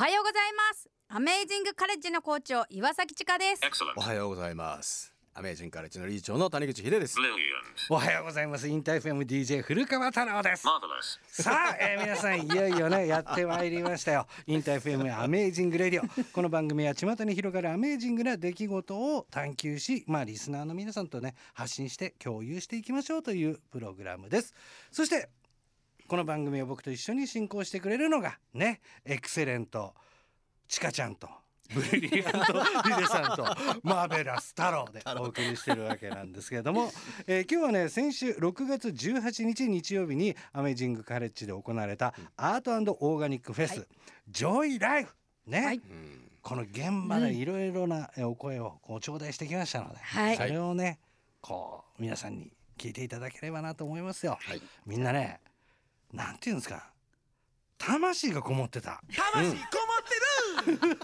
おはようございます。アメイジングカレッジの校長岩崎千佳です。おはようございます。アメージングカレッジの理事長の谷口秀です。おはようございます。 InterFM DJ 古川太郎です。さあ、えー、皆さんいよいよねやってまいりましたよ。InterFM Amazing Radio。この番組は巷に広がるアメージングな出来事を探求しまあリスナーの皆さんとね発信して共有していきましょうというプログラムです。そしてこの番組を僕と一緒に進行してくれるのがねエクセレントちかちゃんと ブリリアントヒデさんとマーベラス太郎でお送りしてるわけなんですけれども、えー、今日はね先週6月18日日曜日にアメージングカレッジで行われたアートオーガニックフェス、はい、ジョイライフね、はい、この現場でいろいろなお声をこう頂戴してきましたので、はい、それをねこう皆さんに聞いていただければなと思いますよ。みんなねなんていうんですか？魂がこもってた。魂こもってる、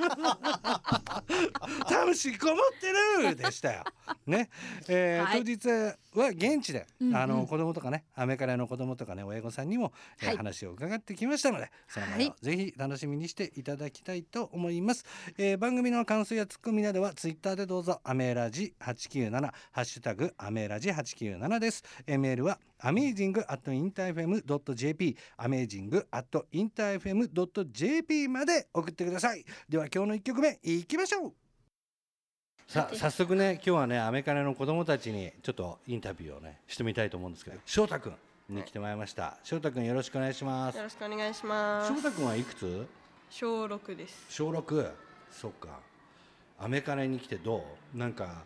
魂こもってる！でしたよ。ね、えー、はい、当日は現地で、うんうん、あの子供とかねアメカレの子供とかね親御さんにも、えー、話を伺ってきましたのでその前をぜひ楽しみにしていただきたいと思います、えー、番組の感想やツッコミなどはツイッターでどうぞアメラジ897ハッシュタグアメラジ897です、えー、メールはアメージングアットインターフェムドット JP アメージングアットインターフェムドット JP まで送ってください。では今日の1曲目いきましょうさあ早速ね今日はねアメカネの子供たちにちょっとインタビューをねしてみたいと思うんですけど。翔太君。に来てもらいました、翔太君よろしくお願いします。よろしくお願いします。翔太君はいくつ？小六です。小六？そっか。アメカネに来てどう？なんか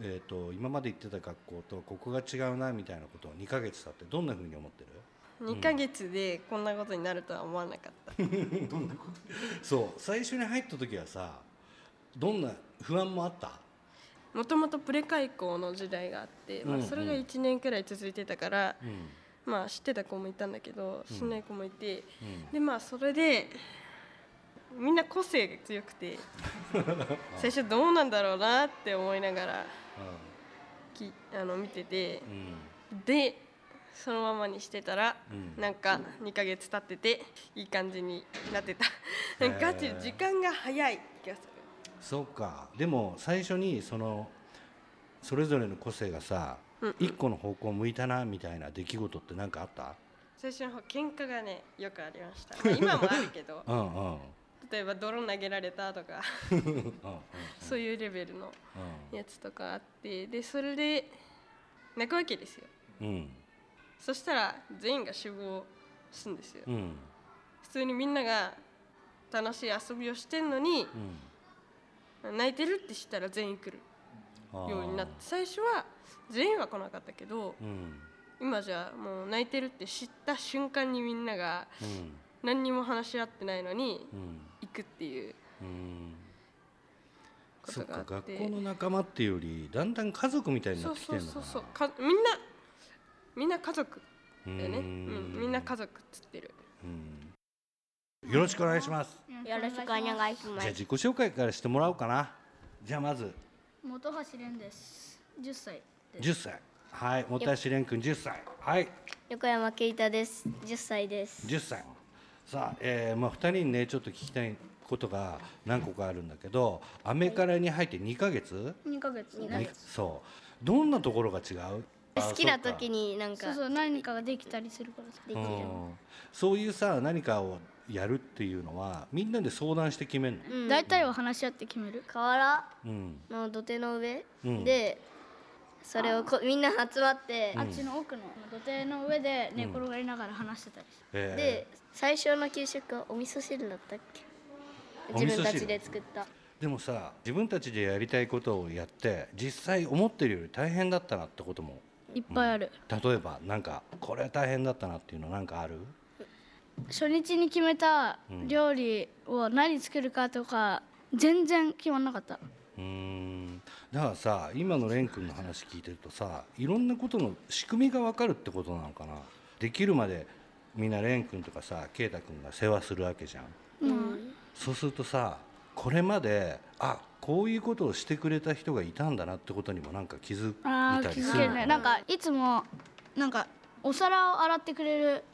えーと、今まで行ってた学校とここが違うなみたいなことを2か月経ってどんなふうに思ってる？2か月でこんなことになるとは思わなかった、どんなこと？そう。最初に入った時はさどんな不安もあった？もともとプレ開校の時代があって、まあ、それが1年くらい続いてたから、うん、まあ、知ってた子もいたんだけど知らない子もいて、うん、でまあそれでみんな個性が強くて 最初どうなんだろうなって思いながら、きあの見てて、でそのままにしてたら、うん、なんか2か月経ってていい感じになってた。ガチ時間が早い気がするそうか。でも最初にそのそれぞれの個性がさ、うんうん、一個の方向向いたなみたいな出来事って何かあった？最初の方喧嘩がねよくありました、今もあるけど。うん、うん、例えば泥投げられたとか。そういうレベルのやつとかあって。でそれで泣くわけですよ、うん、そしたら全員が集合するんですよ、うん、普通にみんなが楽しい遊びをしてんのに、うん泣いてるって知ったら全員来るようになって。最初は全員は来なかったけど、うん、今じゃもう泣いてるって知った瞬間にみんなが何にも話し合ってないのに行くっていう。そっか学校の仲間っていうよりだんだん家族みたいになってきてるのそうそうそうみんなみんな家族だよね。うん。みんな家族っつってるよろしくお願いします。よろしくお願いします。じゃあ自己紹介からしてもらおうかな。じゃあまず。本橋蓮です。10歳です。10歳。はい本橋蓮君10歳。はい。横山圭太です。10歳です。10歳。さあ、えー、まあ2人にねちょっと聞きたいことが何個かあるんだけどアメカラに入って2か月？2か月。ねそう。どんなところが違う？好きな時になんか。そうそう何かができたりするからできる、そういうさ何かをやるっていうのはみんなで相談して決めるの、大体は話し合って決める。河原の土手の上で、それをこみんな集まって、あっちの奥の土手の上で寝転がりながら話してたりして、で最初の給食はお味噌汁だったっけ？自分たちで作った。でもさ自分たちでやりたいことをやって実際思ってるより大変だったなってことも。いっぱいある、例えばなんかこれは大変だったなっていうのなんかある？初日に決めた料理を何作るかとか全然決まんなかった。うん。だからさ今の蓮くんの話聞いてるとさいろんなことの仕組みが分かるってことなのかな。できるまでみんな蓮くんとかさ圭太くんが世話するわけじゃん、うん、そうするとさこれまであこういうことをしてくれた人がいたんだなってことにもなんか気づいたりするね。なんかいつもなんかお皿を洗ってくれる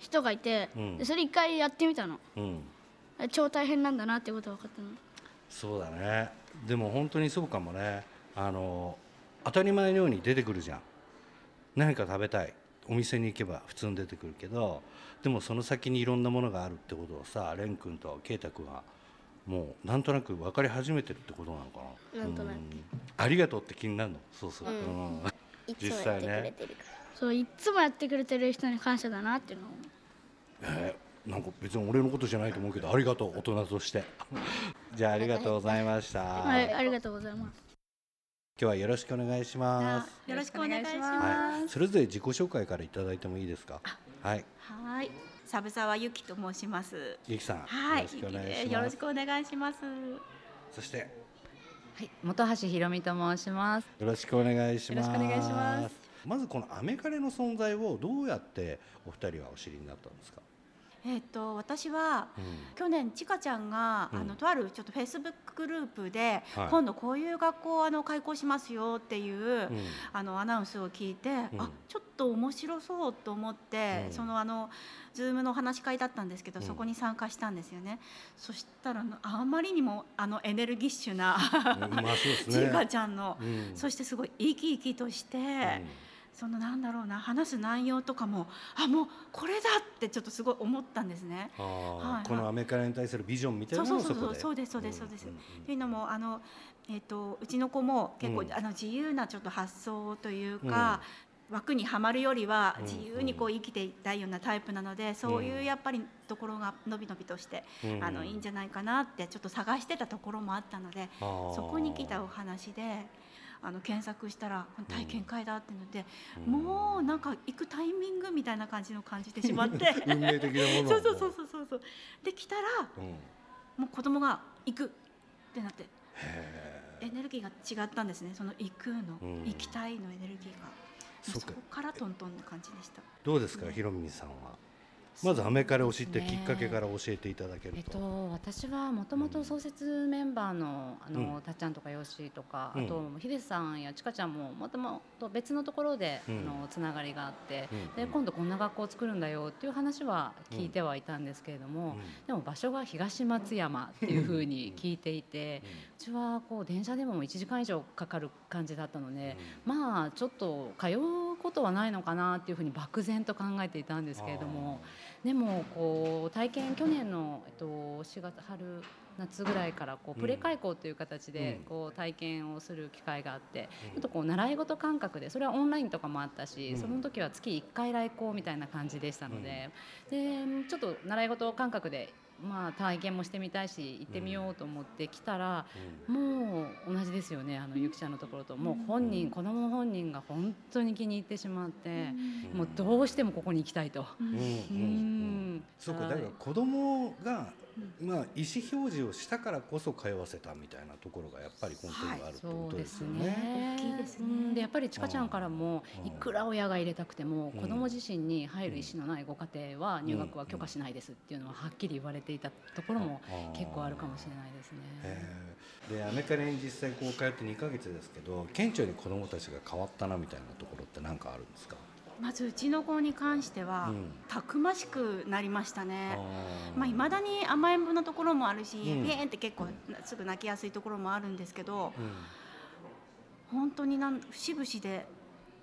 人がいて、うん、でそれ一回やってみたの、うん、超大変なんだなってことが分かったの。そうだね。でも本当にそうかもね。あの当たり前のように出てくるじゃん。何か食べたい。お店に行けば普通に出てくるけどでもその先にいろんなものがあるってことをさ蓮くんと圭太君はもうなんとなく分かり始めてるってことなのかな。なんとなく。ありがとうって気になるの。そうそう、うん。うん、実際ねそういつもやってくれてる人に感謝だなっていうのを。えー、なんか別に俺のことじゃないと思うけどありがとう大人として。じゃあありがとうございました。はいありがとうございます。今日はよろしくお願いします。よろしくお願いします、はい、それぞれ自己紹介からいただいてもいいですか？はい。はい。サ沢由紀と申します。ゆきさんはい。よろしくお願いします。そして。はい。本橋ひろみと申します。よろしくお願いします。よろしくお願いしますまずこのアメカレの存在をどうやってお二人はお知りになったんですか？えーと、私は、うん、去年ちかちゃんが、うん、あのとあるちょっとフェイスブックグループで、はい、今度こういう学校あの開校しますよっていう、うん、あのアナウンスを聞いて、あちょっと面白そうと思って、そのあのズームの話し会だったんですけど、そこに参加したんですよね。そしたらあまりにもあのエネルギッシュな、まあちか ちゃんの、そしてすごい生き生きとして。そのなんだろうな話す内容とかもあもうこれだってちょっとすごい思ったんですね。はい、このアメカレに対するビジョンみたいなのもそうそうそうで？すそうですそうです。というのもあのえっ、ー、とうちの子も結構、うん、あの自由なちょっと発想というか。枠にはまるよりは自由にこう生きていたいようなタイプなので、そういうやっぱりところがのびのびとして、あのいいんじゃないかなってちょっと探してたところもあったのでそこに来たお話であの検索したら体験会だってので、うん、もうなんか行くタイミングみたいな感じの感じてしまって。運命的なものそうそうそうそうそうできたら、うん、もう子供が行くってなってエネルギーが違ったんですね。その行くの、うん、行きたいのエネルギーが。そこからトントンな感じでした。どうですか、ひろみさんはまずアメカレを知ってきっかけから教えていただけると、えっと、私はもともと創設メンバーのあの、うん、たっちゃんとかよしとか、うん、あとヒデさんやちかちゃんももともと別のところで、うん、あのつながりがあって、で今度こんな学校を作るんだよっていう話は聞いてはいたんですけれども、でも場所が東松山っていうふうに聞いていて、うちはこう電車でも1時間以上かかる感じだったので、まあちょっと通うことはないのかなっていうふうに漠然と考えていたんですけれども。でもこう体験去年の、えっと、4月春夏ぐらいからこうプレ開校という形でこう体験をする機会があってちょっとこう習い事感覚でそれはオンラインとかもあったしその時は月1回来校みたいな感じでしたのででちょっと習い事感覚でまあ、体験もしてみたいし行ってみようと思って来たら、うん、もう同じですよねあのゆきちゃんのところと。もう本人、うん、子供本人が本当に気に入ってしまって、うん、もうどうしてもここに行きたいと。うん。そうかだから子供がまあ、意思表示をしたからこそ通わせたみたいなところがやっぱり根底にあるってことですよね。はい、大きいですね。でやっぱりちかちゃんからもいくら親が入れたくても子供自身に入る意思のないご家庭は入学は許可しないですっていうのははっきり言われていたところも結構あるかもしれないですね。でアメリカに実際こう通って2か月ですけど顕著に子供たちが変わったなみたいなところって何かあるんですか？まずうちの子に関しては、うん、たくましくなりましたね。まあ未だに甘えん坊なところもあるし、うん、ピーンって結構すぐ泣きやすいところもあるんですけど、うん、本当になん節々で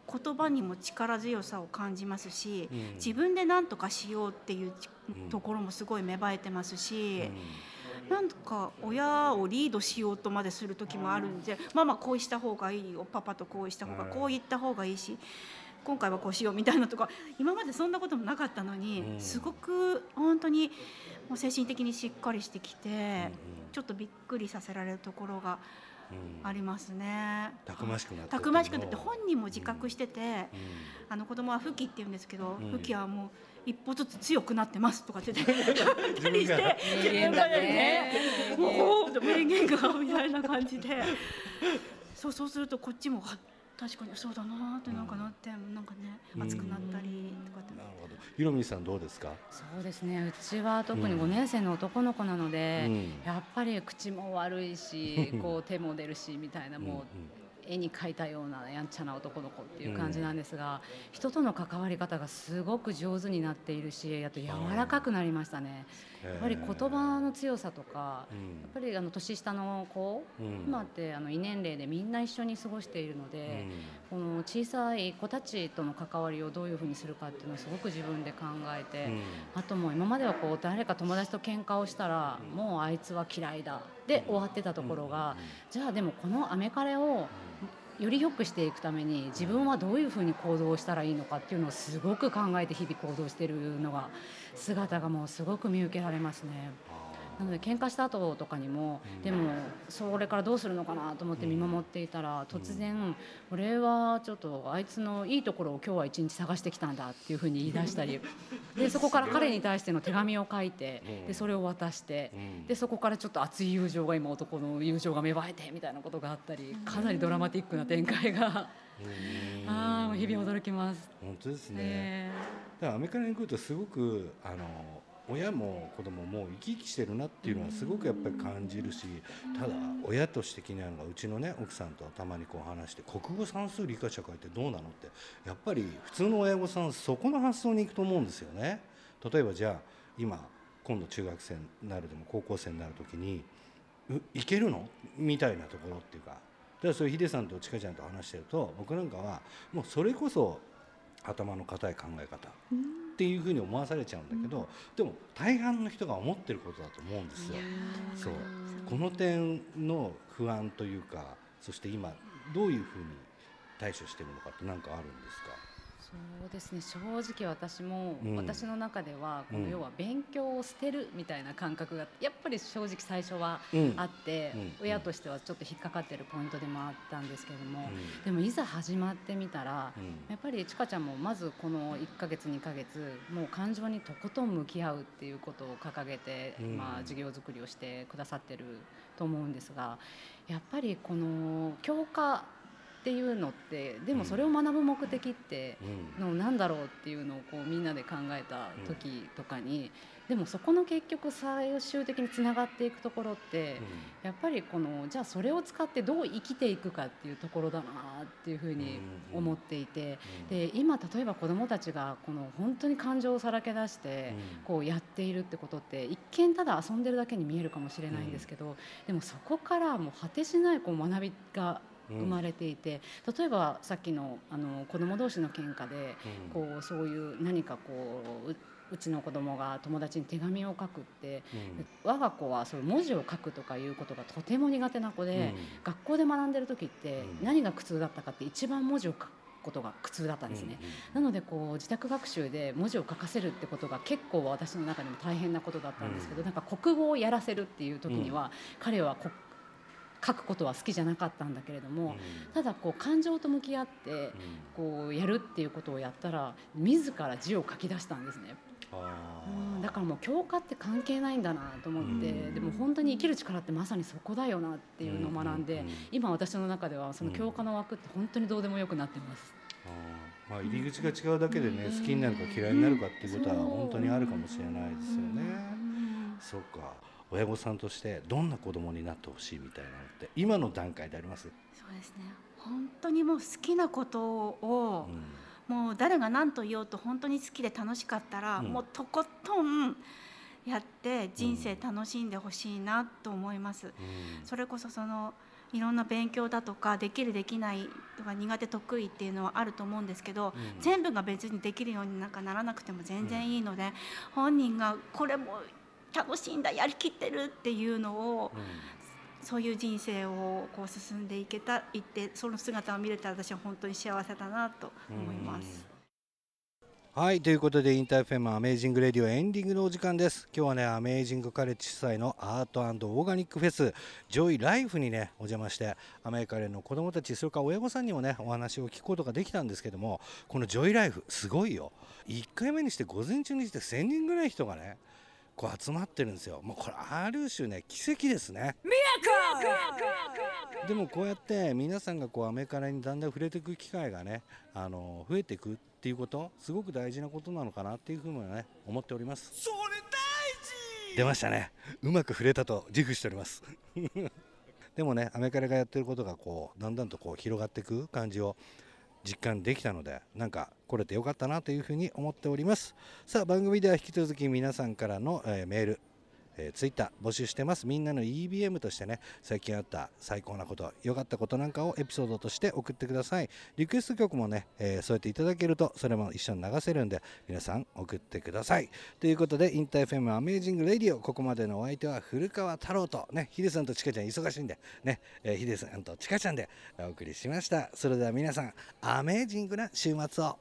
言葉にも力強さを感じますし、うん、自分で何とかしようっていうところもすごい芽生えてますし。なんか親をリードしようとまでする時もあるんで、ママこうした方がいいよパパとこうした方がこう言った方がいいし今回はこうしようみたいなとか今までそんなこともなかったのに、すごく本当にもう精神的にしっかりしてきて、ちょっとびっくりさせられるところが。ありますね。たくましくなって。たくましくなって本人も自覚してて、あの子供は不器って言うんですけど、不器はもう一歩ずつ強くなってますとかって言って たりして自分がね、もう名言がみたいな感じで、そうそうするとこっちも確かにそうだなってなんかなって、うん、なんかね熱くなったりとかって、なるほど。ひろみさんどうですか？そうですねうちは特に5年生の男の子なので、うん、やっぱり口も悪いし こう手も出るしみたいなもう絵に描いたようなやんちゃな男の子っていう感じなんですが、うん、人との関わり方がすごく上手になっているしあと柔らかくなりましたね。やっぱり言葉の強さとか、うん、やっぱりあの年下の子、うん、今ってあの異年齢でみんな一緒に過ごしているので、この小さい子たちとの関わりをどういうふうにするかっていうのをすごく自分で考えて、あともう今まではこう誰か友達と喧嘩をしたら、もうあいつは嫌いだで終わってたところが、じゃあでもこのアメカレをより良くしていくために自分はどういうふうに行動したらいいのかっていうのをすごく考えて日々行動しているのが姿がもうすごく見受けられますね。なので喧嘩した後とかにも、でもそれからどうするのかなと思って見守っていたら、突然「俺はちょっとあいつのいいところを今日は一日探してきたんだ」っていうふうに言い出したり でそこから彼に対しての手紙を書いてでそれを渡してでそこからちょっと熱い友情が今男の友情が芽生えてみたいなことがあったりかなりドラマティックな展開が。ああ日々驚きます。本当ですね。えー、だからアメリカに来るとすごくあの親も子供も生き生きしてるなっていうのはすごくやっぱり感じるしただ親として気になるのがうちのね奥さんとたまにこう話して国語算数理科社会ってどうなのってやっぱり普通の親御さんそこの発想に行くと思うんですよね。例えばじゃあ今今度中学生になるでも高校生になる時にいけるの？みたいなところっていうかだからそれヒデさんとちかちゃんと話してると僕なんかはもうそれこそ頭の固い考え方。っていうふうに思わされちゃうんだけど、うん、でも大半の人が思ってることだと思うんですよ。そう。この点の不安というかそして今どういうふうに対処してるのかって何かあるんですか？そうですね。正直私も、うん、私の中ではこの要は勉強を捨てるみたいな感覚がやっぱり正直最初はあって、うん、親としてはちょっと引っかかってるポイントでもあったんですけども、うん、でもいざ始まってみたら、やっぱりちかちゃんもまずこの1か月2か月もう感情にとことん向き合うっていうことを掲げて、まあ、授業作りをしてくださってると思うんですがやっぱりこの教科っていうのってでもそれを学ぶ目的ってのなんだろうっていうのをこうみんなで考えた時とかにでもそこの結局最終的につながっていくところってやっぱりこのじゃあそれを使ってどう生きていくかっていうところだなっていうふうに思っていてで今例えば子どもたちがこの本当に感情をさらけ出してこうやっているってことって一見ただ遊んでるだけに見えるかもしれないんですけどでもそこからもう果てしないこう学びが生まれていて、うん、例えばさっきのあの子供同士の喧嘩で、うん、こうそういう何かこううちの子供が友達に手紙を書くって、うん、我が子はそう文字を書くとかいうことがとても苦手な子で、学校で学んでる時って何が苦痛だったかって一番文字を書くことが苦痛だったんですね、なのでこう自宅学習で文字を書かせるってことが結構私の中でも大変なことだったんですけど、なんか国語をやらせるっていう時には、彼は書くことは好きじゃなかったんだけれども、ただこう感情と向き合ってこうやるっていうことをやったら自ら字を書き出したんですね。うん、だからもう教科って関係ないんだなと思って、でも本当に生きる力ってまさにそこだよなっていうのを学んで、今私の中ではその教科の枠って本当にどうでもよくなってます。まあ、入り口が違うだけでね、好きになるか嫌いになるかっていうことは本当にあるかもしれないですよね。そうか。親御さんとしてどんな子供になってほしいみたいなのって今の段階であります？そうですね。本当にもう好きなことを、うん、もう誰が何と言おうと本当に好きで楽しかったら、うん、もうとことんやって人生楽しんでほしいなと思います、うん、それこそそのいろんな勉強だとかできるできないとか苦手得意っていうのはあると思うんですけど、うん、全部が別にできるようになんかならなくても全然いいので、本人がこれも楽しんだやりきってるっていうのを、うん、そういう人生をこう進んでいけたいってその姿を見れたら私は本当に幸せだなと思います。はいということで InterFM Amazing Radio エンディングのお時間です。今日はねアメージングカレッジ主催のアートオーガニックフェスジョイライフにねお邪魔してアメリカ連の子供たちそれから親御さんにもねお話を聞くことができたんですけどもこのジョイライフすごいよ。1回目にして午前中にして1000人ぐらい人がねこう集まってるんですよ。もうこれある種ね奇跡ですね。でもこうやって皆さんがこうアメカラにだんだん触れていく機会がねあの増えていくっていうことすごく大事なことなのかなっていうふうにね思っております。それ大事。出ましたね。うまく触れたと自負しております。でもねアメカレがやってることがこうだんだんとこう広がっていく感じを実感できたのでなんか来れてよかったなというふうに思っております。さあ番組では引き続き皆さんからの、えー、メールえー、ツイッター募集してます。みんなの EBM としてね最近あった最高なこと良かったことなんかをエピソードとして送ってください。リクエスト曲もね、えー、そうやっていただけるとそれも一緒に流せるんで皆さん送ってください。ということで InterFM Amazing Radio ここまでのお相手は古川太郎とねヒデさんとチカちゃん忙しいんでね、えー、ヒデさんとチカちゃんでお送りしました。それでは皆さんアメージングな週末を。